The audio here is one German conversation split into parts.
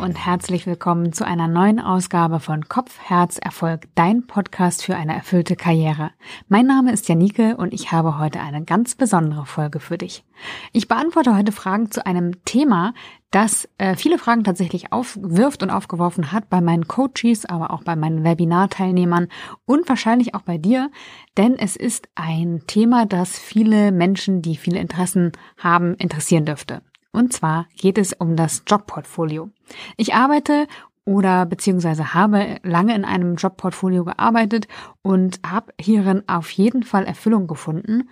und herzlich willkommen zu einer neuen Ausgabe von Kopf, Herz, Erfolg, dein Podcast für eine erfüllte Karriere. Mein Name ist Janike und ich habe heute eine ganz besondere Folge für dich. Ich beantworte heute Fragen zu einem Thema, das äh, viele Fragen tatsächlich aufwirft und aufgeworfen hat bei meinen Coaches, aber auch bei meinen Webinarteilnehmern und wahrscheinlich auch bei dir, denn es ist ein Thema, das viele Menschen, die viele Interessen haben, interessieren dürfte. Und zwar geht es um das Jobportfolio. Ich arbeite oder beziehungsweise habe lange in einem Jobportfolio gearbeitet und habe hierin auf jeden Fall Erfüllung gefunden.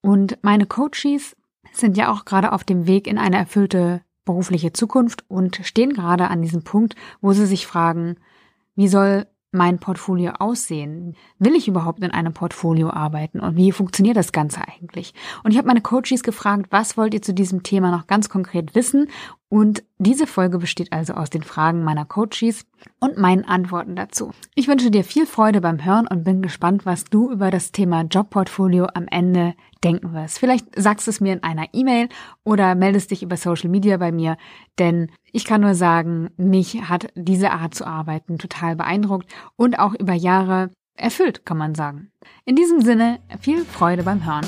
Und meine Coaches sind ja auch gerade auf dem Weg in eine erfüllte berufliche Zukunft und stehen gerade an diesem Punkt, wo sie sich fragen, wie soll mein Portfolio aussehen? Will ich überhaupt in einem Portfolio arbeiten? Und wie funktioniert das Ganze eigentlich? Und ich habe meine Coaches gefragt, was wollt ihr zu diesem Thema noch ganz konkret wissen? Und diese Folge besteht also aus den Fragen meiner Coaches und meinen Antworten dazu. Ich wünsche dir viel Freude beim Hören und bin gespannt, was du über das Thema Jobportfolio am Ende denken wirst. Vielleicht sagst du es mir in einer E-Mail oder meldest dich über Social Media bei mir, denn ich kann nur sagen, mich hat diese Art zu arbeiten total beeindruckt und auch über Jahre erfüllt, kann man sagen. In diesem Sinne, viel Freude beim Hören.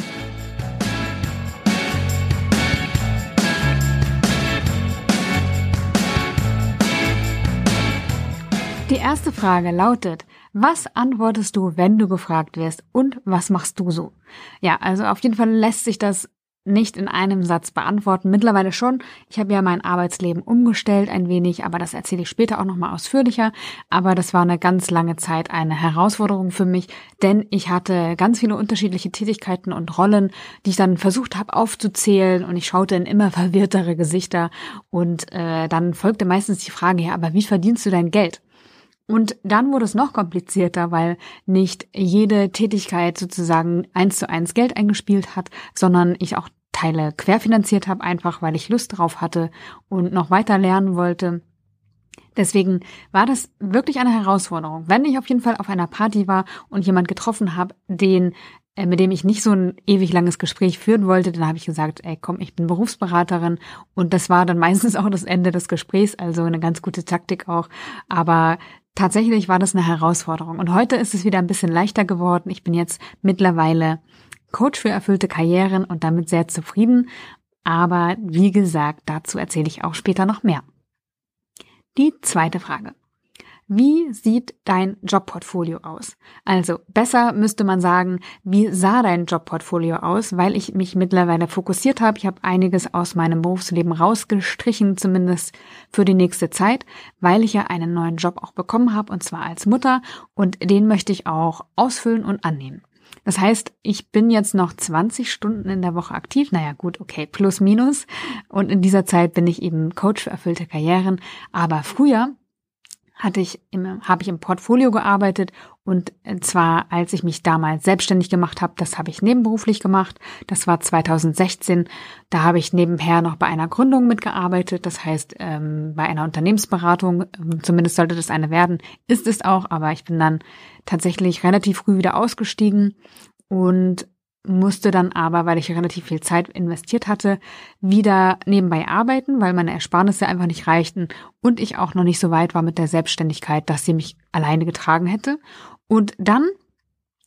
Die erste Frage lautet, was antwortest du, wenn du gefragt wirst und was machst du so? Ja, also auf jeden Fall lässt sich das nicht in einem Satz beantworten. Mittlerweile schon. Ich habe ja mein Arbeitsleben umgestellt ein wenig, aber das erzähle ich später auch nochmal ausführlicher. Aber das war eine ganz lange Zeit eine Herausforderung für mich, denn ich hatte ganz viele unterschiedliche Tätigkeiten und Rollen, die ich dann versucht habe aufzuzählen und ich schaute in immer verwirrtere Gesichter und äh, dann folgte meistens die Frage, ja, aber wie verdienst du dein Geld? Und dann wurde es noch komplizierter, weil nicht jede Tätigkeit sozusagen eins zu eins Geld eingespielt hat, sondern ich auch Teile querfinanziert habe, einfach weil ich Lust drauf hatte und noch weiter lernen wollte. Deswegen war das wirklich eine Herausforderung. Wenn ich auf jeden Fall auf einer Party war und jemand getroffen habe, den äh, mit dem ich nicht so ein ewig langes Gespräch führen wollte, dann habe ich gesagt, ey, komm, ich bin Berufsberaterin und das war dann meistens auch das Ende des Gesprächs, also eine ganz gute Taktik auch, aber tatsächlich war das eine Herausforderung und heute ist es wieder ein bisschen leichter geworden. Ich bin jetzt mittlerweile Coach für erfüllte Karrieren und damit sehr zufrieden, aber wie gesagt, dazu erzähle ich auch später noch mehr. Die zweite Frage. Wie sieht dein Jobportfolio aus? Also besser müsste man sagen, wie sah dein Jobportfolio aus, weil ich mich mittlerweile fokussiert habe. Ich habe einiges aus meinem Berufsleben rausgestrichen, zumindest für die nächste Zeit, weil ich ja einen neuen Job auch bekommen habe, und zwar als Mutter, und den möchte ich auch ausfüllen und annehmen. Das heißt, ich bin jetzt noch 20 Stunden in der Woche aktiv. Naja, gut, okay, plus minus. Und in dieser Zeit bin ich eben Coach für erfüllte Karrieren. Aber früher hatte ich im, habe ich im Portfolio gearbeitet und zwar als ich mich damals selbstständig gemacht habe, das habe ich nebenberuflich gemacht. Das war 2016. Da habe ich nebenher noch bei einer Gründung mitgearbeitet. Das heißt ähm, bei einer Unternehmensberatung. Zumindest sollte das eine werden. Ist es auch. Aber ich bin dann tatsächlich relativ früh wieder ausgestiegen und musste dann aber, weil ich relativ viel Zeit investiert hatte, wieder nebenbei arbeiten, weil meine Ersparnisse einfach nicht reichten und ich auch noch nicht so weit war mit der Selbstständigkeit, dass sie mich alleine getragen hätte. Und dann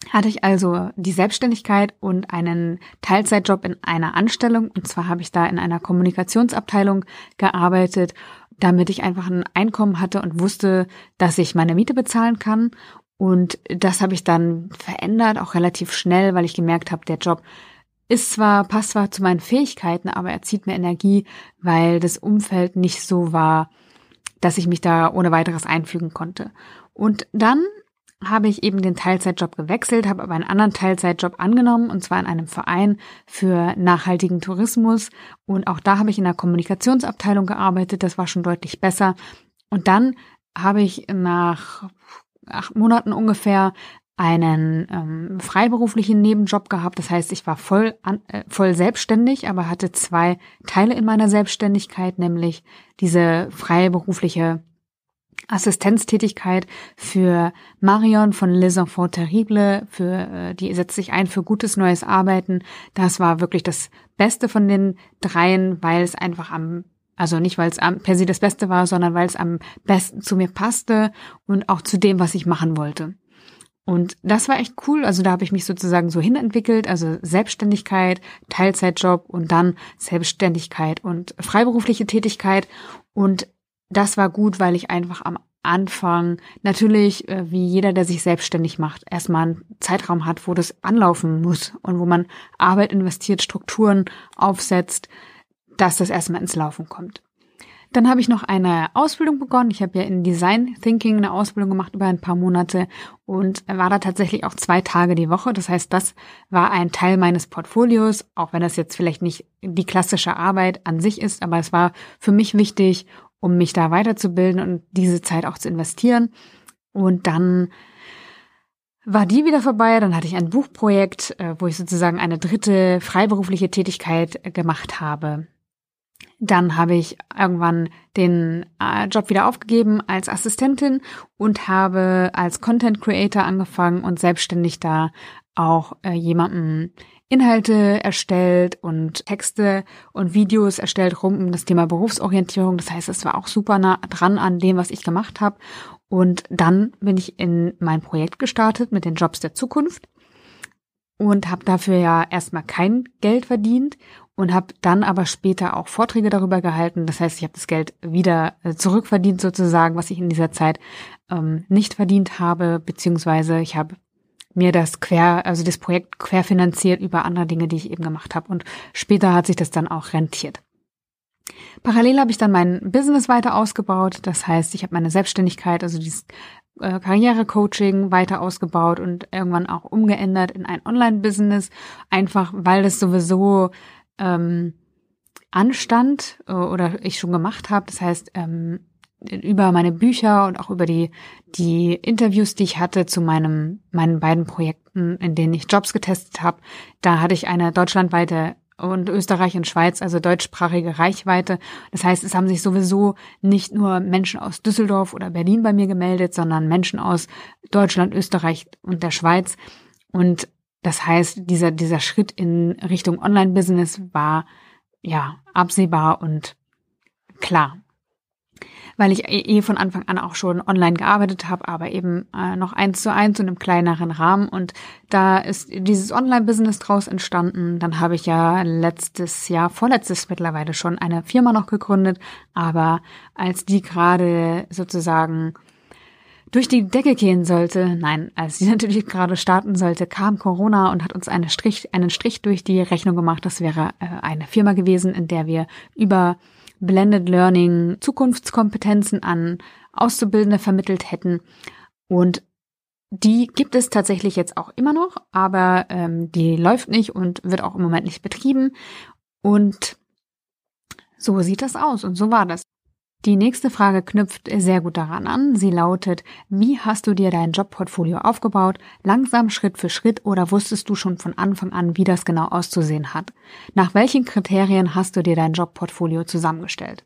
hatte ich also die Selbstständigkeit und einen Teilzeitjob in einer Anstellung. Und zwar habe ich da in einer Kommunikationsabteilung gearbeitet, damit ich einfach ein Einkommen hatte und wusste, dass ich meine Miete bezahlen kann und das habe ich dann verändert, auch relativ schnell, weil ich gemerkt habe, der Job ist zwar, passt zwar zu meinen Fähigkeiten, aber er zieht mir Energie, weil das Umfeld nicht so war, dass ich mich da ohne weiteres einfügen konnte. Und dann habe ich eben den Teilzeitjob gewechselt, habe aber einen anderen Teilzeitjob angenommen, und zwar in einem Verein für nachhaltigen Tourismus. Und auch da habe ich in der Kommunikationsabteilung gearbeitet, das war schon deutlich besser. Und dann habe ich nach acht Monaten ungefähr einen ähm, freiberuflichen Nebenjob gehabt. Das heißt, ich war voll, an, äh, voll selbstständig, aber hatte zwei Teile in meiner Selbstständigkeit, nämlich diese freiberufliche Assistenztätigkeit für Marion von Les Enfants Terribles, für, äh, die setzt sich ein für gutes neues Arbeiten. Das war wirklich das Beste von den dreien, weil es einfach am Also nicht, weil es per se das Beste war, sondern weil es am besten zu mir passte und auch zu dem, was ich machen wollte. Und das war echt cool. Also da habe ich mich sozusagen so hinentwickelt. Also Selbstständigkeit, Teilzeitjob und dann Selbstständigkeit und freiberufliche Tätigkeit. Und das war gut, weil ich einfach am Anfang natürlich, äh, wie jeder, der sich selbstständig macht, erstmal einen Zeitraum hat, wo das anlaufen muss und wo man Arbeit investiert, Strukturen aufsetzt, dass das erstmal ins Laufen kommt. Dann habe ich noch eine Ausbildung begonnen. Ich habe ja in Design Thinking eine Ausbildung gemacht über ein paar Monate und war da tatsächlich auch zwei Tage die Woche. Das heißt, das war ein Teil meines Portfolios, auch wenn das jetzt vielleicht nicht die klassische Arbeit an sich ist, aber es war für mich wichtig, um mich da weiterzubilden und diese Zeit auch zu investieren. Und dann war die wieder vorbei. Dann hatte ich ein Buchprojekt, äh, wo ich sozusagen eine dritte freiberufliche Tätigkeit gemacht habe. Dann habe ich irgendwann den äh, Job wieder aufgegeben als Assistentin und habe als Content Creator angefangen und selbstständig da auch äh, jemanden Inhalte erstellt und Texte und Videos erstellt rum um das Thema Berufsorientierung. Das heißt, es war auch super nah dran an dem, was ich gemacht habe. Und dann bin ich in mein Projekt gestartet mit den Jobs der Zukunft und habe dafür ja erstmal kein Geld verdient und habe dann aber später auch Vorträge darüber gehalten. Das heißt, ich habe das Geld wieder äh, zurückverdient sozusagen, was ich in dieser Zeit ähm, nicht verdient habe, beziehungsweise ich habe mir das quer, also das Projekt querfinanziert über andere Dinge, die ich eben gemacht habe. Und später hat sich das dann auch rentiert. Parallel habe ich dann mein Business weiter ausgebaut. Das heißt, ich habe meine Selbstständigkeit, also dieses äh, Karrierecoaching weiter ausgebaut und irgendwann auch umgeändert in ein Online-Business, einfach weil das sowieso ähm, anstand äh, oder ich schon gemacht habe. Das heißt, ähm, über meine Bücher und auch über die, die Interviews, die ich hatte zu meinem, meinen beiden Projekten, in denen ich Jobs getestet habe, da hatte ich eine deutschlandweite und Österreich und Schweiz, also deutschsprachige Reichweite. Das heißt, es haben sich sowieso nicht nur Menschen aus Düsseldorf oder Berlin bei mir gemeldet, sondern Menschen aus Deutschland, Österreich und der Schweiz. Und das heißt, dieser, dieser Schritt in Richtung Online-Business war ja absehbar und klar weil ich eh, eh von Anfang an auch schon online gearbeitet habe, aber eben äh, noch eins zu eins und im kleineren Rahmen. Und da ist dieses Online-Business draus entstanden. Dann habe ich ja letztes Jahr, vorletztes mittlerweile schon eine Firma noch gegründet, aber als die gerade sozusagen durch die Decke gehen sollte, nein, als die natürlich gerade starten sollte, kam Corona und hat uns eine Strich, einen Strich durch die Rechnung gemacht. Das wäre äh, eine Firma gewesen, in der wir über Blended Learning Zukunftskompetenzen an Auszubildende vermittelt hätten. Und die gibt es tatsächlich jetzt auch immer noch, aber ähm, die läuft nicht und wird auch im Moment nicht betrieben. Und so sieht das aus und so war das. Die nächste Frage knüpft sehr gut daran an. Sie lautet, wie hast du dir dein Jobportfolio aufgebaut? Langsam, Schritt für Schritt oder wusstest du schon von Anfang an, wie das genau auszusehen hat? Nach welchen Kriterien hast du dir dein Jobportfolio zusammengestellt?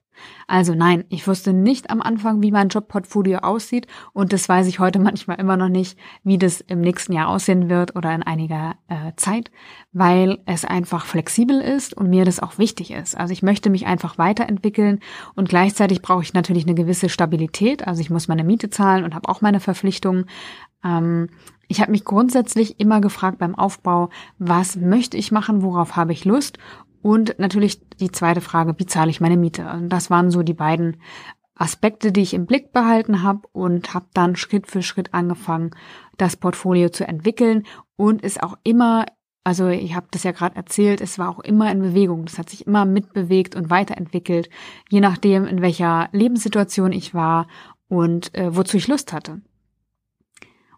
Also nein, ich wusste nicht am Anfang, wie mein Jobportfolio aussieht und das weiß ich heute manchmal immer noch nicht, wie das im nächsten Jahr aussehen wird oder in einiger äh, Zeit, weil es einfach flexibel ist und mir das auch wichtig ist. Also ich möchte mich einfach weiterentwickeln und gleichzeitig brauche ich natürlich eine gewisse Stabilität. Also ich muss meine Miete zahlen und habe auch meine Verpflichtungen. Ähm, ich habe mich grundsätzlich immer gefragt beim Aufbau, was möchte ich machen, worauf habe ich Lust und natürlich die zweite Frage, wie zahle ich meine Miete? Und das waren so die beiden Aspekte, die ich im Blick behalten habe und habe dann Schritt für Schritt angefangen, das Portfolio zu entwickeln und ist auch immer, also ich habe das ja gerade erzählt, es war auch immer in Bewegung. Das hat sich immer mitbewegt und weiterentwickelt, je nachdem, in welcher Lebenssituation ich war und äh, wozu ich Lust hatte.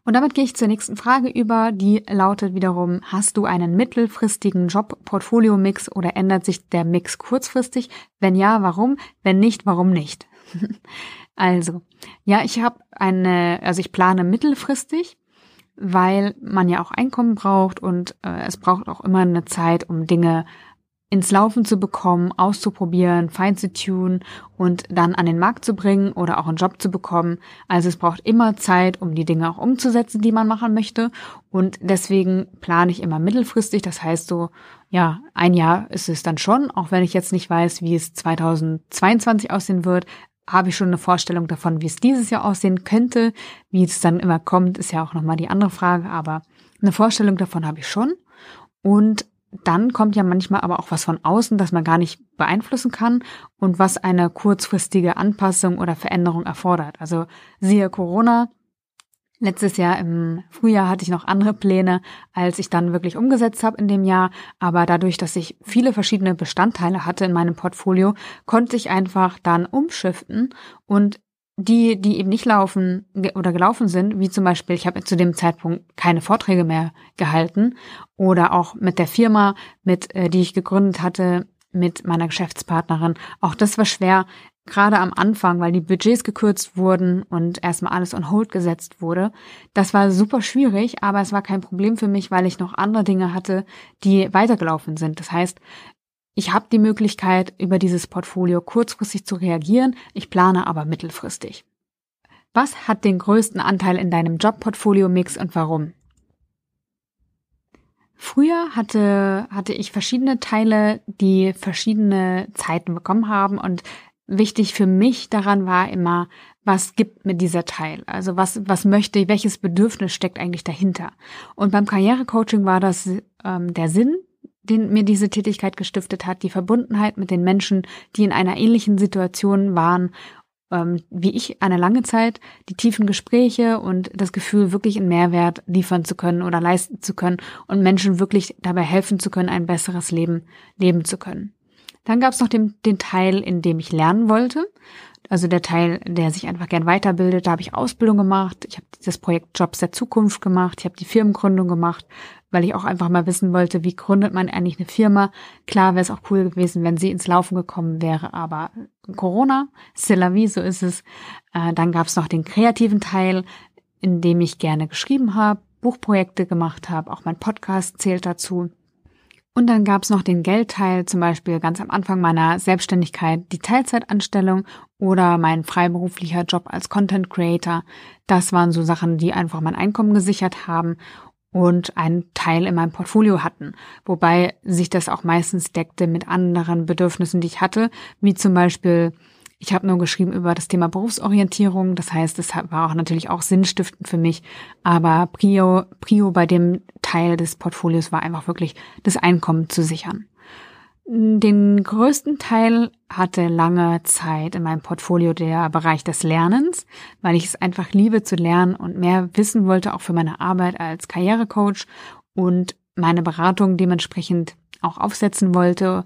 Und damit gehe ich zur nächsten Frage über, die lautet wiederum, hast du einen mittelfristigen Job-Portfolio-Mix oder ändert sich der Mix kurzfristig? Wenn ja, warum? Wenn nicht, warum nicht? also, ja, ich habe eine, also ich plane mittelfristig, weil man ja auch Einkommen braucht und äh, es braucht auch immer eine Zeit, um Dinge ins Laufen zu bekommen, auszuprobieren, fein zu tun und dann an den Markt zu bringen oder auch einen Job zu bekommen. Also es braucht immer Zeit, um die Dinge auch umzusetzen, die man machen möchte. Und deswegen plane ich immer mittelfristig. Das heißt so, ja, ein Jahr ist es dann schon, auch wenn ich jetzt nicht weiß, wie es 2022 aussehen wird, habe ich schon eine Vorstellung davon, wie es dieses Jahr aussehen könnte. Wie es dann immer kommt, ist ja auch nochmal die andere Frage, aber eine Vorstellung davon habe ich schon. Und dann kommt ja manchmal aber auch was von außen, das man gar nicht beeinflussen kann und was eine kurzfristige Anpassung oder Veränderung erfordert. Also siehe Corona. Letztes Jahr im Frühjahr hatte ich noch andere Pläne, als ich dann wirklich umgesetzt habe in dem Jahr. Aber dadurch, dass ich viele verschiedene Bestandteile hatte in meinem Portfolio, konnte ich einfach dann umschiften und die, die eben nicht laufen oder gelaufen sind, wie zum Beispiel, ich habe zu dem Zeitpunkt keine Vorträge mehr gehalten oder auch mit der Firma, mit äh, die ich gegründet hatte, mit meiner Geschäftspartnerin. Auch das war schwer, gerade am Anfang, weil die Budgets gekürzt wurden und erstmal alles on hold gesetzt wurde. Das war super schwierig, aber es war kein Problem für mich, weil ich noch andere Dinge hatte, die weitergelaufen sind. Das heißt, ich habe die Möglichkeit, über dieses Portfolio kurzfristig zu reagieren, ich plane aber mittelfristig. Was hat den größten Anteil in deinem Jobportfolio-Mix und warum? Früher hatte, hatte ich verschiedene Teile, die verschiedene Zeiten bekommen haben und wichtig für mich daran war immer, was gibt mir dieser Teil? Also was, was möchte ich, welches Bedürfnis steckt eigentlich dahinter? Und beim Karrierecoaching war das ähm, der Sinn, den mir diese Tätigkeit gestiftet hat, die Verbundenheit mit den Menschen, die in einer ähnlichen Situation waren ähm, wie ich eine lange Zeit, die tiefen Gespräche und das Gefühl, wirklich einen Mehrwert liefern zu können oder leisten zu können und Menschen wirklich dabei helfen zu können, ein besseres Leben leben zu können. Dann gab es noch den, den Teil, in dem ich lernen wollte. Also der Teil, der sich einfach gern weiterbildet. Da habe ich Ausbildung gemacht. Ich habe das Projekt Jobs der Zukunft gemacht. Ich habe die Firmengründung gemacht weil ich auch einfach mal wissen wollte, wie gründet man eigentlich eine Firma. Klar wäre es auch cool gewesen, wenn sie ins Laufen gekommen wäre, aber Corona, c'est la vie, so ist es. Äh, dann gab es noch den kreativen Teil, in dem ich gerne geschrieben habe, Buchprojekte gemacht habe, auch mein Podcast zählt dazu. Und dann gab es noch den Geldteil, zum Beispiel ganz am Anfang meiner Selbstständigkeit die Teilzeitanstellung oder mein freiberuflicher Job als Content Creator. Das waren so Sachen, die einfach mein Einkommen gesichert haben und einen Teil in meinem Portfolio hatten, wobei sich das auch meistens deckte mit anderen Bedürfnissen, die ich hatte, wie zum Beispiel ich habe nur geschrieben über das Thema Berufsorientierung, das heißt, es war auch natürlich auch sinnstiftend für mich, aber Prio, Prio bei dem Teil des Portfolios war einfach wirklich das Einkommen zu sichern. Den größten Teil hatte lange Zeit in meinem Portfolio der Bereich des Lernens, weil ich es einfach liebe zu lernen und mehr wissen wollte, auch für meine Arbeit als Karrierecoach und meine Beratung dementsprechend auch aufsetzen wollte.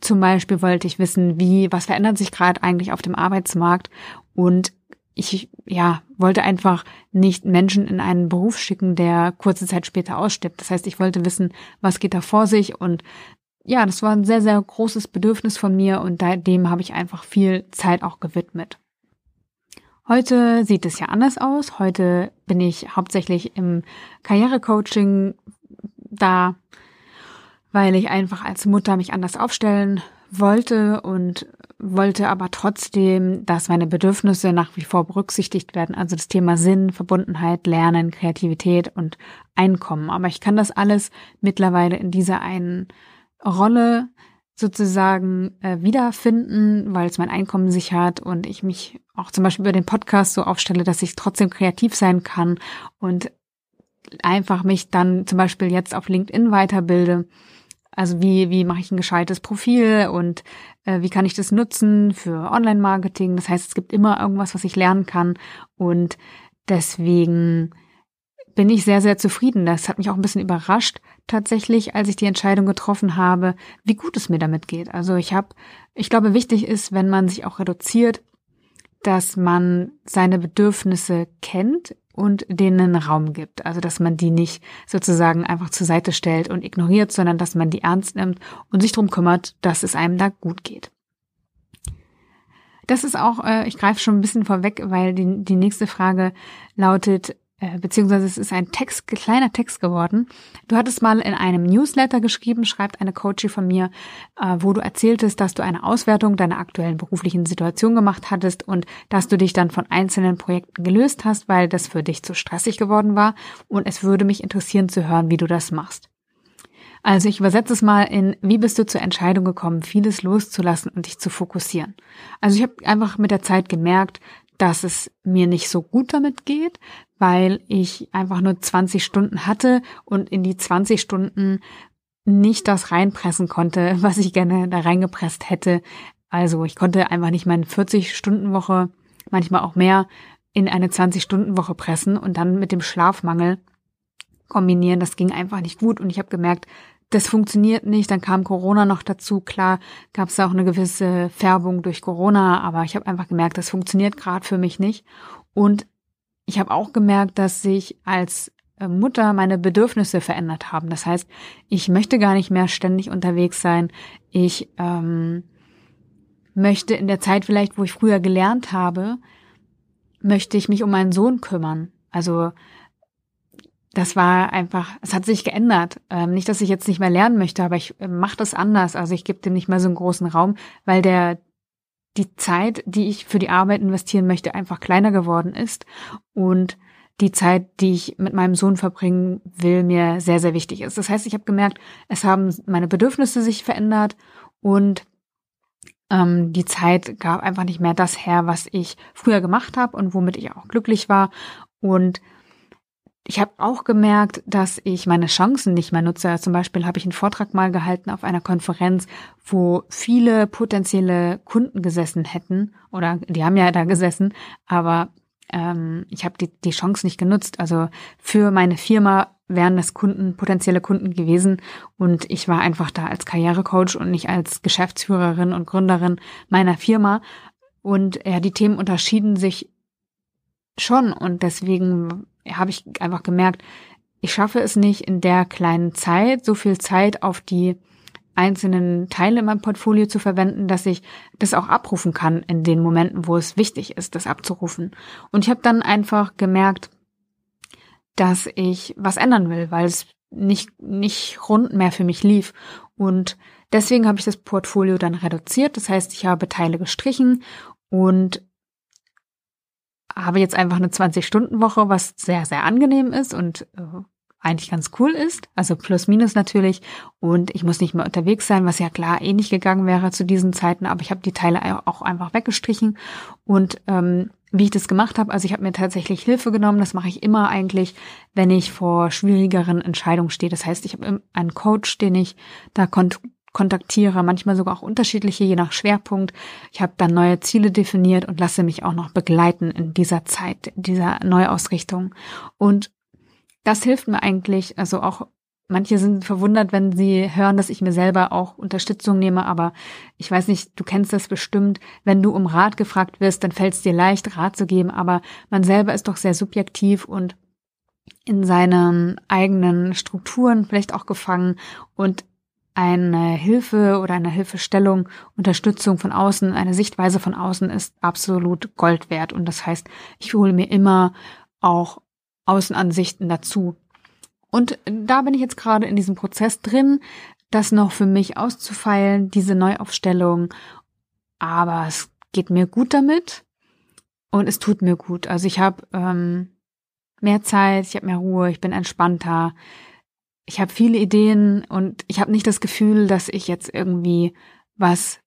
Zum Beispiel wollte ich wissen, wie, was verändert sich gerade eigentlich auf dem Arbeitsmarkt und ich ja wollte einfach nicht Menschen in einen Beruf schicken, der kurze Zeit später ausstirbt. Das heißt, ich wollte wissen, was geht da vor sich und ja, das war ein sehr, sehr großes Bedürfnis von mir und dem habe ich einfach viel Zeit auch gewidmet. Heute sieht es ja anders aus. Heute bin ich hauptsächlich im Karrierecoaching da, weil ich einfach als Mutter mich anders aufstellen wollte und wollte aber trotzdem, dass meine Bedürfnisse nach wie vor berücksichtigt werden. Also das Thema Sinn, Verbundenheit, Lernen, Kreativität und Einkommen. Aber ich kann das alles mittlerweile in dieser einen Rolle sozusagen äh, wiederfinden, weil es mein Einkommen sichert und ich mich auch zum Beispiel über den Podcast so aufstelle, dass ich trotzdem kreativ sein kann und einfach mich dann zum Beispiel jetzt auf LinkedIn weiterbilde. Also wie, wie mache ich ein gescheites Profil und äh, wie kann ich das nutzen für Online-Marketing? Das heißt, es gibt immer irgendwas, was ich lernen kann und deswegen bin ich sehr, sehr zufrieden. Das hat mich auch ein bisschen überrascht, tatsächlich, als ich die Entscheidung getroffen habe, wie gut es mir damit geht. Also ich habe, ich glaube, wichtig ist, wenn man sich auch reduziert, dass man seine Bedürfnisse kennt und denen Raum gibt. Also dass man die nicht sozusagen einfach zur Seite stellt und ignoriert, sondern dass man die ernst nimmt und sich darum kümmert, dass es einem da gut geht. Das ist auch, äh, ich greife schon ein bisschen vorweg, weil die, die nächste Frage lautet, äh, beziehungsweise es ist ein Text, kleiner Text geworden. Du hattest mal in einem Newsletter geschrieben, schreibt eine Coachie von mir, äh, wo du erzähltest, dass du eine Auswertung deiner aktuellen beruflichen Situation gemacht hattest und dass du dich dann von einzelnen Projekten gelöst hast, weil das für dich zu stressig geworden war. Und es würde mich interessieren zu hören, wie du das machst. Also ich übersetze es mal in, wie bist du zur Entscheidung gekommen, vieles loszulassen und dich zu fokussieren. Also ich habe einfach mit der Zeit gemerkt, dass es mir nicht so gut damit geht, weil ich einfach nur 20 Stunden hatte und in die 20 Stunden nicht das reinpressen konnte, was ich gerne da reingepresst hätte. Also ich konnte einfach nicht meine 40-Stunden-Woche, manchmal auch mehr, in eine 20-Stunden-Woche pressen und dann mit dem Schlafmangel kombinieren. Das ging einfach nicht gut und ich habe gemerkt, das funktioniert nicht. Dann kam Corona noch dazu. Klar gab es auch eine gewisse Färbung durch Corona, aber ich habe einfach gemerkt, das funktioniert gerade für mich nicht. Und ich habe auch gemerkt, dass sich als äh, Mutter meine Bedürfnisse verändert haben. Das heißt, ich möchte gar nicht mehr ständig unterwegs sein. Ich ähm, möchte in der Zeit vielleicht, wo ich früher gelernt habe, möchte ich mich um meinen Sohn kümmern. Also das war einfach, es hat sich geändert. Ähm, nicht, dass ich jetzt nicht mehr lernen möchte, aber ich äh, mache das anders. Also ich gebe dem nicht mehr so einen großen Raum, weil der die Zeit, die ich für die Arbeit investieren möchte, einfach kleiner geworden ist und die Zeit, die ich mit meinem Sohn verbringen will, mir sehr, sehr wichtig ist. Das heißt, ich habe gemerkt, es haben meine Bedürfnisse sich verändert und ähm, die Zeit gab einfach nicht mehr das her, was ich früher gemacht habe und womit ich auch glücklich war. Und ich habe auch gemerkt, dass ich meine Chancen nicht mehr nutze. Zum Beispiel habe ich einen Vortrag mal gehalten auf einer Konferenz, wo viele potenzielle Kunden gesessen hätten. Oder die haben ja da gesessen, aber ähm, ich habe die, die Chance nicht genutzt. Also für meine Firma wären das Kunden, potenzielle Kunden gewesen. Und ich war einfach da als Karrierecoach und nicht als Geschäftsführerin und Gründerin meiner Firma. Und ja, die Themen unterschieden sich schon. Und deswegen habe ich einfach gemerkt, ich schaffe es nicht in der kleinen Zeit, so viel Zeit auf die einzelnen Teile in meinem Portfolio zu verwenden, dass ich das auch abrufen kann in den Momenten, wo es wichtig ist, das abzurufen. Und ich habe dann einfach gemerkt, dass ich was ändern will, weil es nicht, nicht rund mehr für mich lief. Und deswegen habe ich das Portfolio dann reduziert. Das heißt, ich habe Teile gestrichen und habe jetzt einfach eine 20-Stunden-Woche, was sehr, sehr angenehm ist und äh, eigentlich ganz cool ist. Also plus minus natürlich. Und ich muss nicht mehr unterwegs sein, was ja klar eh nicht gegangen wäre zu diesen Zeiten. Aber ich habe die Teile auch einfach weggestrichen. Und ähm, wie ich das gemacht habe, also ich habe mir tatsächlich Hilfe genommen. Das mache ich immer eigentlich, wenn ich vor schwierigeren Entscheidungen stehe. Das heißt, ich habe einen Coach, den ich da kontaktiere, manchmal sogar auch unterschiedliche, je nach Schwerpunkt. Ich habe dann neue Ziele definiert und lasse mich auch noch begleiten in dieser Zeit, dieser Neuausrichtung. Und das hilft mir eigentlich, also auch Manche sind verwundert, wenn sie hören, dass ich mir selber auch Unterstützung nehme, aber ich weiß nicht, du kennst das bestimmt. Wenn du um Rat gefragt wirst, dann fällt es dir leicht, Rat zu geben, aber man selber ist doch sehr subjektiv und in seinen eigenen Strukturen vielleicht auch gefangen und eine Hilfe oder eine Hilfestellung, Unterstützung von außen, eine Sichtweise von außen ist absolut Gold wert. Und das heißt, ich hole mir immer auch Außenansichten dazu. Und da bin ich jetzt gerade in diesem Prozess drin, das noch für mich auszufeilen, diese Neuaufstellung. Aber es geht mir gut damit und es tut mir gut. Also ich habe ähm, mehr Zeit, ich habe mehr Ruhe, ich bin entspannter ich habe viele Ideen und ich habe nicht das Gefühl, dass ich jetzt irgendwie was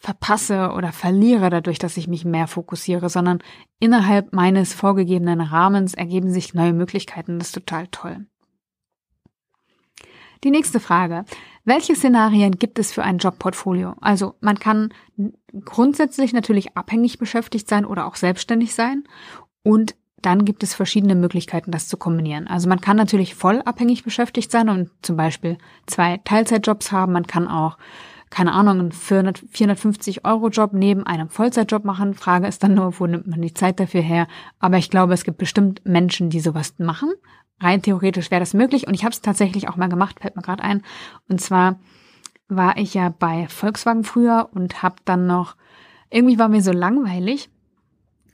verpasse oder verliere dadurch, dass ich mich mehr fokussiere, sondern innerhalb meines vorgegebenen Rahmens ergeben sich neue Möglichkeiten. Das ist total toll. Die nächste Frage. Welche Szenarien gibt es für ein Jobportfolio? Also man kann grundsätzlich natürlich abhängig beschäftigt sein oder auch selbstständig sein. Und dann gibt es verschiedene Möglichkeiten, das zu kombinieren. Also man kann natürlich voll abhängig beschäftigt sein und zum Beispiel zwei Teilzeitjobs haben. Man kann auch, keine Ahnung, einen 450 Euro Job neben einem Vollzeitjob machen. Frage ist dann nur, wo nimmt man die Zeit dafür her? Aber ich glaube, es gibt bestimmt Menschen, die sowas machen. Rein theoretisch wäre das möglich und ich habe es tatsächlich auch mal gemacht, fällt mir gerade ein. Und zwar war ich ja bei Volkswagen früher und habe dann noch, irgendwie war mir so langweilig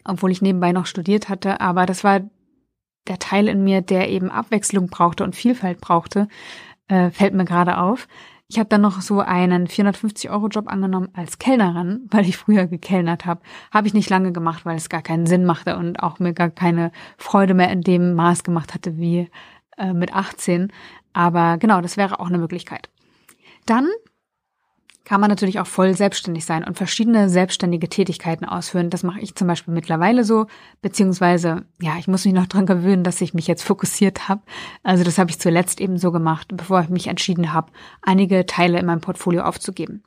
obwohl ich nebenbei noch studiert hatte. Aber das war der Teil in mir, der eben Abwechslung brauchte und Vielfalt brauchte, äh, fällt mir gerade auf. Ich habe dann noch so einen 450-Euro-Job angenommen als Kellnerin, weil ich früher gekellnert habe. Habe ich nicht lange gemacht, weil es gar keinen Sinn machte und auch mir gar keine Freude mehr in dem Maß gemacht hatte wie äh, mit 18. Aber genau, das wäre auch eine Möglichkeit. Dann kann man natürlich auch voll selbstständig sein und verschiedene selbstständige Tätigkeiten ausführen. Das mache ich zum Beispiel mittlerweile so, beziehungsweise, ja, ich muss mich noch dran gewöhnen, dass ich mich jetzt fokussiert habe. Also das habe ich zuletzt eben so gemacht, bevor ich mich entschieden habe, einige Teile in meinem Portfolio aufzugeben.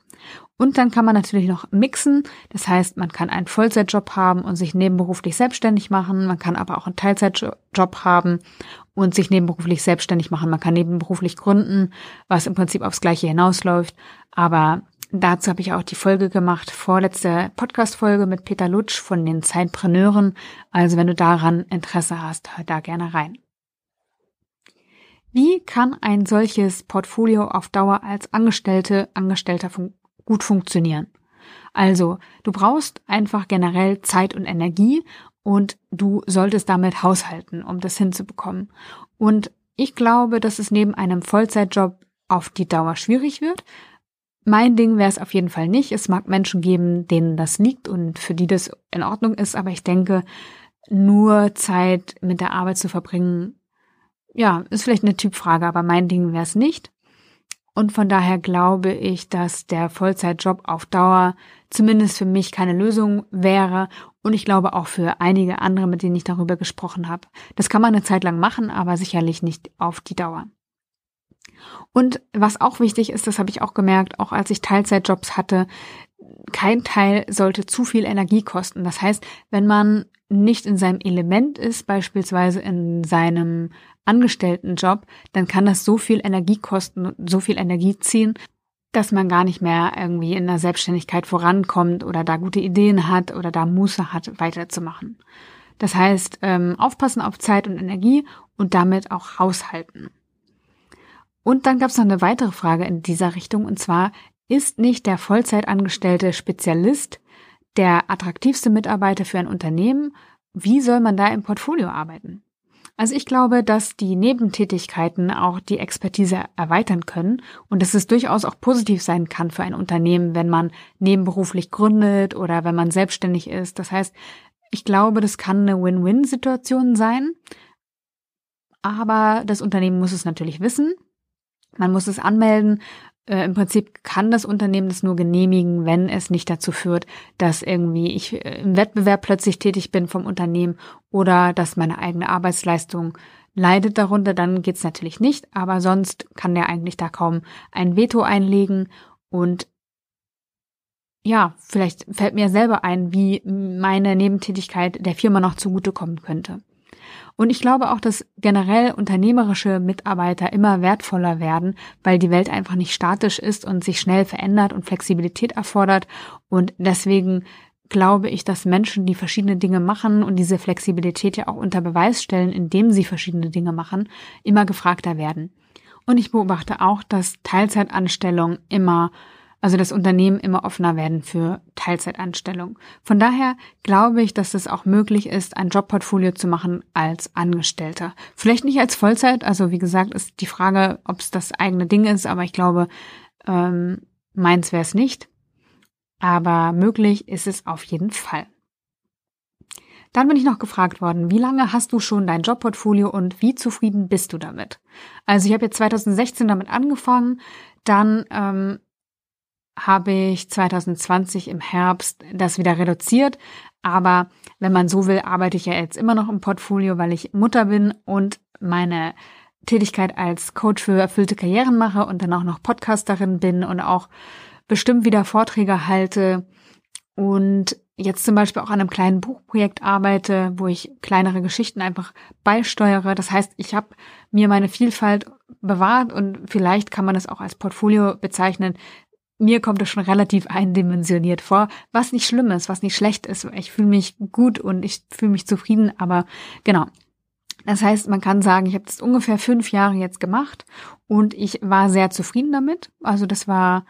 Und dann kann man natürlich noch mixen. Das heißt, man kann einen Vollzeitjob haben und sich nebenberuflich selbstständig machen. Man kann aber auch einen Teilzeitjob haben und sich nebenberuflich selbstständig machen. Man kann nebenberuflich gründen, was im Prinzip aufs Gleiche hinausläuft. Aber Dazu habe ich auch die Folge gemacht, vorletzte Podcast-Folge mit Peter Lutsch von den Zeitpreneuren. Also wenn du daran Interesse hast, hör da gerne rein. Wie kann ein solches Portfolio auf Dauer als Angestellte, Angestellter fun gut funktionieren? Also, du brauchst einfach generell Zeit und Energie und du solltest damit haushalten, um das hinzubekommen. Und ich glaube, dass es neben einem Vollzeitjob auf die Dauer schwierig wird, mein Ding wäre es auf jeden Fall nicht. Es mag Menschen geben, denen das liegt und für die das in Ordnung ist, aber ich denke, nur Zeit mit der Arbeit zu verbringen, ja, ist vielleicht eine Typfrage, aber mein Ding wäre es nicht. Und von daher glaube ich, dass der Vollzeitjob auf Dauer zumindest für mich keine Lösung wäre und ich glaube auch für einige andere, mit denen ich darüber gesprochen habe. Das kann man eine Zeit lang machen, aber sicherlich nicht auf die Dauer. Und was auch wichtig ist, das habe ich auch gemerkt, auch als ich Teilzeitjobs hatte, kein Teil sollte zu viel Energie kosten. Das heißt, wenn man nicht in seinem Element ist, beispielsweise in seinem Angestelltenjob, dann kann das so viel Energie kosten so viel Energie ziehen, dass man gar nicht mehr irgendwie in der Selbstständigkeit vorankommt oder da gute Ideen hat oder da Muße hat, weiterzumachen. Das heißt, ähm, aufpassen auf Zeit und Energie und damit auch haushalten. Und dann gab es noch eine weitere Frage in dieser Richtung, und zwar, ist nicht der Vollzeitangestellte Spezialist der attraktivste Mitarbeiter für ein Unternehmen? Wie soll man da im Portfolio arbeiten? Also ich glaube, dass die Nebentätigkeiten auch die Expertise erweitern können und dass es durchaus auch positiv sein kann für ein Unternehmen, wenn man nebenberuflich gründet oder wenn man selbstständig ist. Das heißt, ich glaube, das kann eine Win-Win-Situation sein. Aber das Unternehmen muss es natürlich wissen man muss es anmelden. Äh, Im Prinzip kann das Unternehmen das nur genehmigen, wenn es nicht dazu führt, dass irgendwie ich äh, im Wettbewerb plötzlich tätig bin vom Unternehmen oder dass meine eigene Arbeitsleistung leidet darunter, dann geht's natürlich nicht. Aber sonst kann der eigentlich da kaum ein Veto einlegen und ja, vielleicht fällt mir selber ein, wie meine Nebentätigkeit der Firma noch zugutekommen könnte. Und ich glaube auch, dass generell unternehmerische Mitarbeiter immer wertvoller werden, weil die Welt einfach nicht statisch ist und sich schnell verändert und Flexibilität erfordert. Und deswegen glaube ich, dass Menschen, die verschiedene Dinge machen und diese Flexibilität ja auch unter Beweis stellen, indem sie verschiedene Dinge machen, immer gefragter werden. Und ich beobachte auch, dass Teilzeitanstellung immer also das Unternehmen immer offener werden für Teilzeitanstellung. Von daher glaube ich, dass es auch möglich ist, ein Jobportfolio zu machen als Angestellter. Vielleicht nicht als Vollzeit, also wie gesagt, ist die Frage, ob es das eigene Ding ist, aber ich glaube, ähm, meins wäre es nicht. Aber möglich ist es auf jeden Fall. Dann bin ich noch gefragt worden, wie lange hast du schon dein Jobportfolio und wie zufrieden bist du damit? Also ich habe jetzt 2016 damit angefangen, dann ähm, habe ich 2020 im Herbst das wieder reduziert. Aber wenn man so will, arbeite ich ja jetzt immer noch im Portfolio, weil ich Mutter bin und meine Tätigkeit als Coach für erfüllte Karrieren mache und dann auch noch Podcasterin bin und auch bestimmt wieder Vorträge halte und jetzt zum Beispiel auch an einem kleinen Buchprojekt arbeite, wo ich kleinere Geschichten einfach beisteuere. Das heißt, ich habe mir meine Vielfalt bewahrt und vielleicht kann man es auch als Portfolio bezeichnen, mir kommt es schon relativ eindimensioniert vor, was nicht schlimm ist, was nicht schlecht ist. Ich fühle mich gut und ich fühle mich zufrieden, aber genau. Das heißt, man kann sagen, ich habe das ungefähr fünf Jahre jetzt gemacht und ich war sehr zufrieden damit. Also das war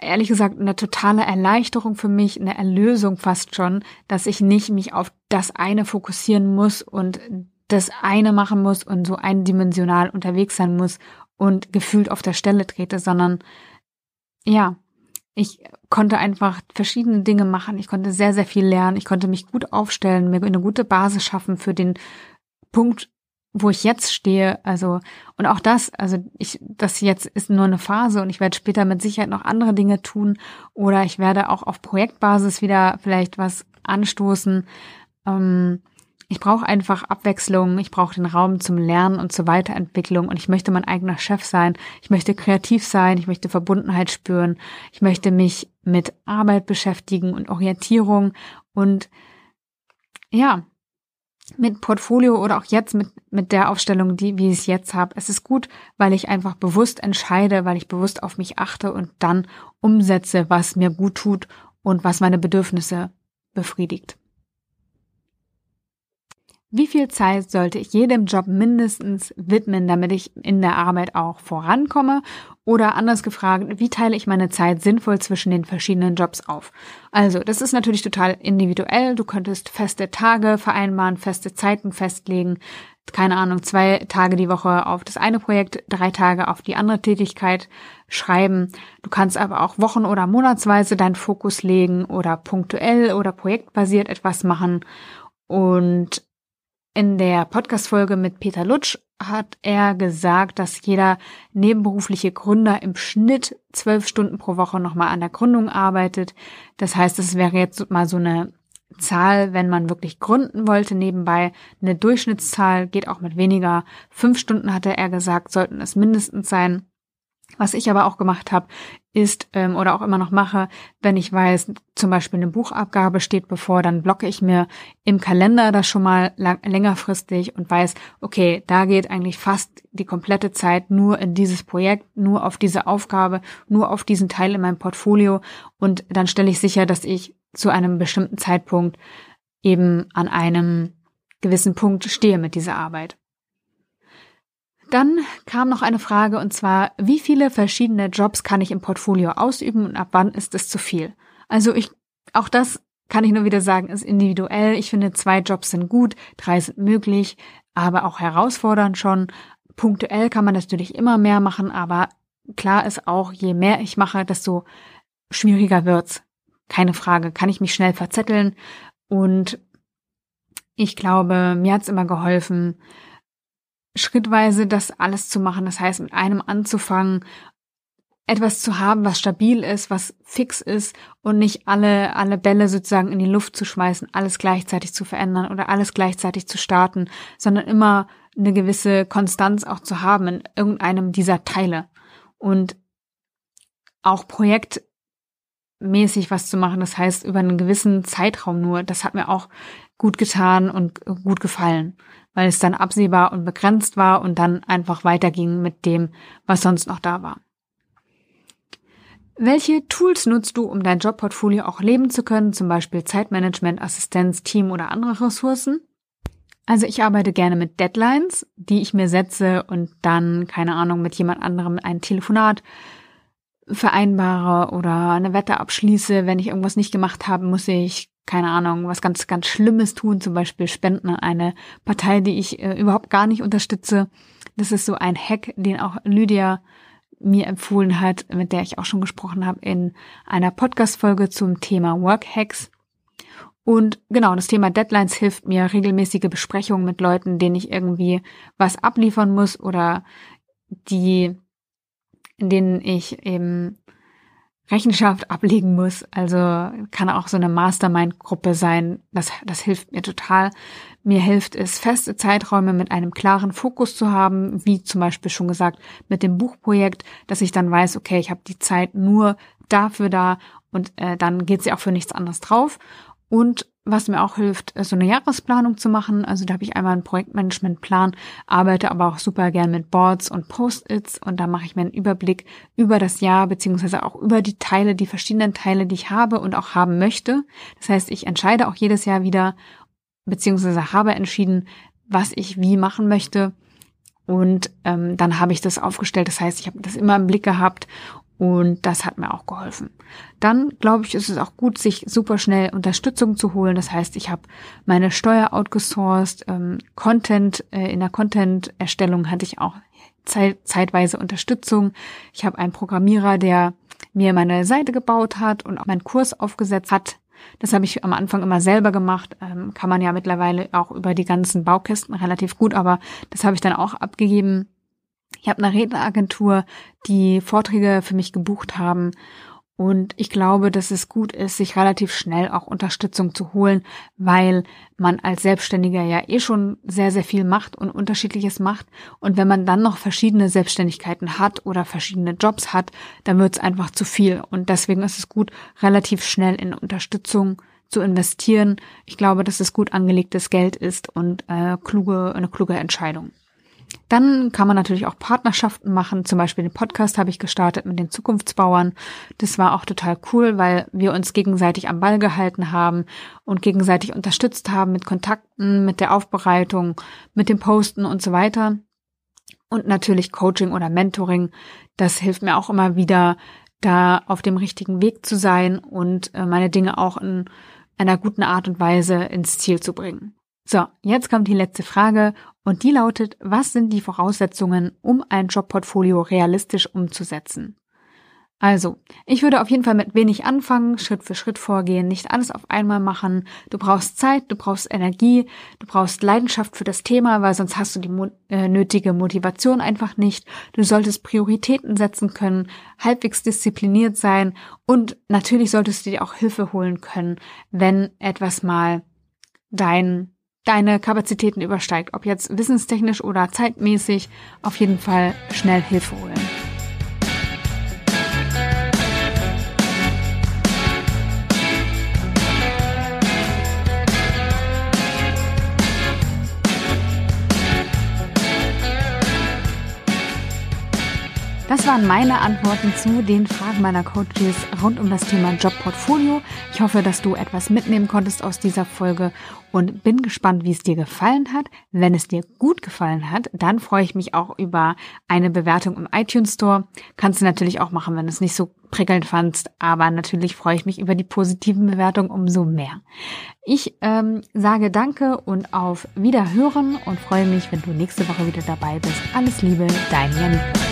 ehrlich gesagt eine totale Erleichterung für mich, eine Erlösung fast schon, dass ich nicht mich auf das eine fokussieren muss und das eine machen muss und so eindimensional unterwegs sein muss und gefühlt auf der Stelle trete, sondern ja, ich konnte einfach verschiedene Dinge machen. Ich konnte sehr, sehr viel lernen. Ich konnte mich gut aufstellen, mir eine gute Basis schaffen für den Punkt, wo ich jetzt stehe. Also, und auch das, also ich, das jetzt ist nur eine Phase und ich werde später mit Sicherheit noch andere Dinge tun oder ich werde auch auf Projektbasis wieder vielleicht was anstoßen. Ähm, ich brauche einfach Abwechslung, ich brauche den Raum zum Lernen und zur Weiterentwicklung. Und ich möchte mein eigener Chef sein, ich möchte kreativ sein, ich möchte Verbundenheit spüren, ich möchte mich mit Arbeit beschäftigen und Orientierung und ja, mit Portfolio oder auch jetzt mit, mit der Aufstellung, die, wie ich es jetzt habe. Es ist gut, weil ich einfach bewusst entscheide, weil ich bewusst auf mich achte und dann umsetze, was mir gut tut und was meine Bedürfnisse befriedigt. Wie viel Zeit sollte ich jedem Job mindestens widmen, damit ich in der Arbeit auch vorankomme? Oder anders gefragt, wie teile ich meine Zeit sinnvoll zwischen den verschiedenen Jobs auf? Also, das ist natürlich total individuell. Du könntest feste Tage vereinbaren, feste Zeiten festlegen. Keine Ahnung, zwei Tage die Woche auf das eine Projekt, drei Tage auf die andere Tätigkeit schreiben. Du kannst aber auch wochen- oder monatsweise deinen Fokus legen oder punktuell oder projektbasiert etwas machen. Und in der Podcast-Folge mit Peter Lutsch hat er gesagt, dass jeder nebenberufliche Gründer im Schnitt zwölf Stunden pro Woche nochmal an der Gründung arbeitet. Das heißt, es wäre jetzt mal so eine Zahl, wenn man wirklich gründen wollte nebenbei. Eine Durchschnittszahl geht auch mit weniger. Fünf Stunden hatte er gesagt, sollten es mindestens sein. Was ich aber auch gemacht habe, ist ähm, oder auch immer noch mache, wenn ich weiß, zum Beispiel eine Buchabgabe steht bevor, dann blocke ich mir im Kalender das schon mal lang, längerfristig und weiß, okay, da geht eigentlich fast die komplette Zeit nur in dieses Projekt, nur auf diese Aufgabe, nur auf diesen Teil in meinem Portfolio und dann stelle ich sicher, dass ich zu einem bestimmten Zeitpunkt eben an einem gewissen Punkt stehe mit dieser Arbeit. Dann kam noch eine Frage und zwar, wie viele verschiedene Jobs kann ich im Portfolio ausüben und ab wann ist es zu viel? Also ich, auch das kann ich nur wieder sagen, ist individuell. Ich finde, zwei Jobs sind gut, drei sind möglich, aber auch herausfordernd schon. Punktuell kann man natürlich immer mehr machen, aber klar ist auch, je mehr ich mache, desto schwieriger wird's. Keine Frage, kann ich mich schnell verzetteln und ich glaube, mir hat's immer geholfen, schrittweise das alles zu machen. Das heißt, mit einem anzufangen, etwas zu haben, was stabil ist, was fix ist und nicht alle, alle Bälle sozusagen in die Luft zu schmeißen, alles gleichzeitig zu verändern oder alles gleichzeitig zu starten, sondern immer eine gewisse Konstanz auch zu haben in irgendeinem dieser Teile und auch projektmäßig was zu machen. Das heißt, über einen gewissen Zeitraum nur. Das hat mir auch gut getan und gut gefallen weil es dann absehbar und begrenzt war und dann einfach weiterging mit dem, was sonst noch da war. Welche Tools nutzt du, um dein Jobportfolio auch leben zu können, zum Beispiel Zeitmanagement, Assistenz, Team oder andere Ressourcen? Also ich arbeite gerne mit Deadlines, die ich mir setze und dann, keine Ahnung, mit jemand anderem ein Telefonat vereinbare oder eine Wette abschließe. Wenn ich irgendwas nicht gemacht habe, muss ich keine Ahnung, was ganz, ganz Schlimmes tun, zum Beispiel spenden an eine Partei, die ich äh, überhaupt gar nicht unterstütze. Das ist so ein Hack, den auch Lydia mir empfohlen hat, mit der ich auch schon gesprochen habe in einer Podcast-Folge zum Thema Work-Hacks. Und genau, das Thema Deadlines hilft mir, regelmäßige Besprechungen mit Leuten, denen ich irgendwie was abliefern muss oder die, in denen ich eben Rechenschaft ablegen muss. Also kann auch so eine Mastermind-Gruppe sein. Das, das hilft mir total. Mir hilft es, feste Zeiträume mit einem klaren Fokus zu haben, wie zum Beispiel schon gesagt mit dem Buchprojekt, dass ich dann weiß, okay, ich habe die Zeit nur dafür da und äh, dann geht sie auch für nichts anderes drauf. Und was mir auch hilft, so eine Jahresplanung zu machen. Also da habe ich einmal einen Projektmanagementplan, arbeite aber auch super gern mit Boards und Post-its und da mache ich mir einen Überblick über das Jahr beziehungsweise auch über die Teile, die verschiedenen Teile, die ich habe und auch haben möchte. Das heißt, ich entscheide auch jedes Jahr wieder beziehungsweise habe entschieden, was ich wie machen möchte. Und ähm, dann habe ich das aufgestellt. Das heißt, ich habe das immer im Blick gehabt Und das hat mir auch geholfen. Dann, glaube ich, ist es auch gut, sich super schnell Unterstützung zu holen. Das heißt, ich habe meine Steuer outgesourced, ähm, Content, äh, in der Content-Erstellung hatte ich auch zeit, zeitweise Unterstützung. Ich habe einen Programmierer, der mir meine Seite gebaut hat und auch meinen Kurs aufgesetzt hat. Das habe ich am Anfang immer selber gemacht. Ähm, kann man ja mittlerweile auch über die ganzen Baukästen relativ gut, aber das habe ich dann auch abgegeben ich habe eine Redneragentur, die Vorträge für mich gebucht haben. Und ich glaube, dass es gut ist, sich relativ schnell auch Unterstützung zu holen, weil man als Selbstständiger ja eh schon sehr, sehr viel macht und unterschiedliches macht. Und wenn man dann noch verschiedene Selbstständigkeiten hat oder verschiedene Jobs hat, dann wird es einfach zu viel. Und deswegen ist es gut, relativ schnell in Unterstützung zu investieren. Ich glaube, dass es gut angelegtes Geld ist und äh, kluge, eine kluge Entscheidung. Dann kann man natürlich auch Partnerschaften machen. Zum Beispiel den Podcast habe ich gestartet mit den Zukunftsbauern. Das war auch total cool, weil wir uns gegenseitig am Ball gehalten haben und gegenseitig unterstützt haben mit Kontakten, mit der Aufbereitung, mit dem Posten und so weiter. Und natürlich Coaching oder Mentoring. Das hilft mir auch immer wieder, da auf dem richtigen Weg zu sein und äh, meine Dinge auch in einer guten Art und Weise ins Ziel zu bringen. So, jetzt kommt die letzte Frage und die lautet, was sind die Voraussetzungen, um ein Jobportfolio realistisch umzusetzen? Also, ich würde auf jeden Fall mit wenig anfangen, Schritt für Schritt vorgehen, nicht alles auf einmal machen. Du brauchst Zeit, du brauchst Energie, du brauchst Leidenschaft für das Thema, weil sonst hast du die mo äh, nötige Motivation einfach nicht. Du solltest Prioritäten setzen können, halbwegs diszipliniert sein und natürlich solltest du dir auch Hilfe holen können, wenn etwas mal dein deine Kapazitäten übersteigt, ob jetzt wissenstechnisch oder zeitmäßig, auf jeden Fall schnell Hilfe holen. Das waren meine Antworten zu den Fragen meiner Coaches rund um das Thema Jobportfolio. Ich hoffe, dass du etwas mitnehmen konntest aus dieser Folge und bin gespannt, wie es dir gefallen hat. Wenn es dir gut gefallen hat, dann freue ich mich auch über eine Bewertung im iTunes Store. Kannst du natürlich auch machen, wenn du es nicht so prickelnd fandst, aber natürlich freue ich mich über die positiven Bewertungen umso mehr. Ich ähm, sage Danke und auf Wiederhören und freue mich, wenn du nächste Woche wieder dabei bist. Alles Liebe, dein Janik.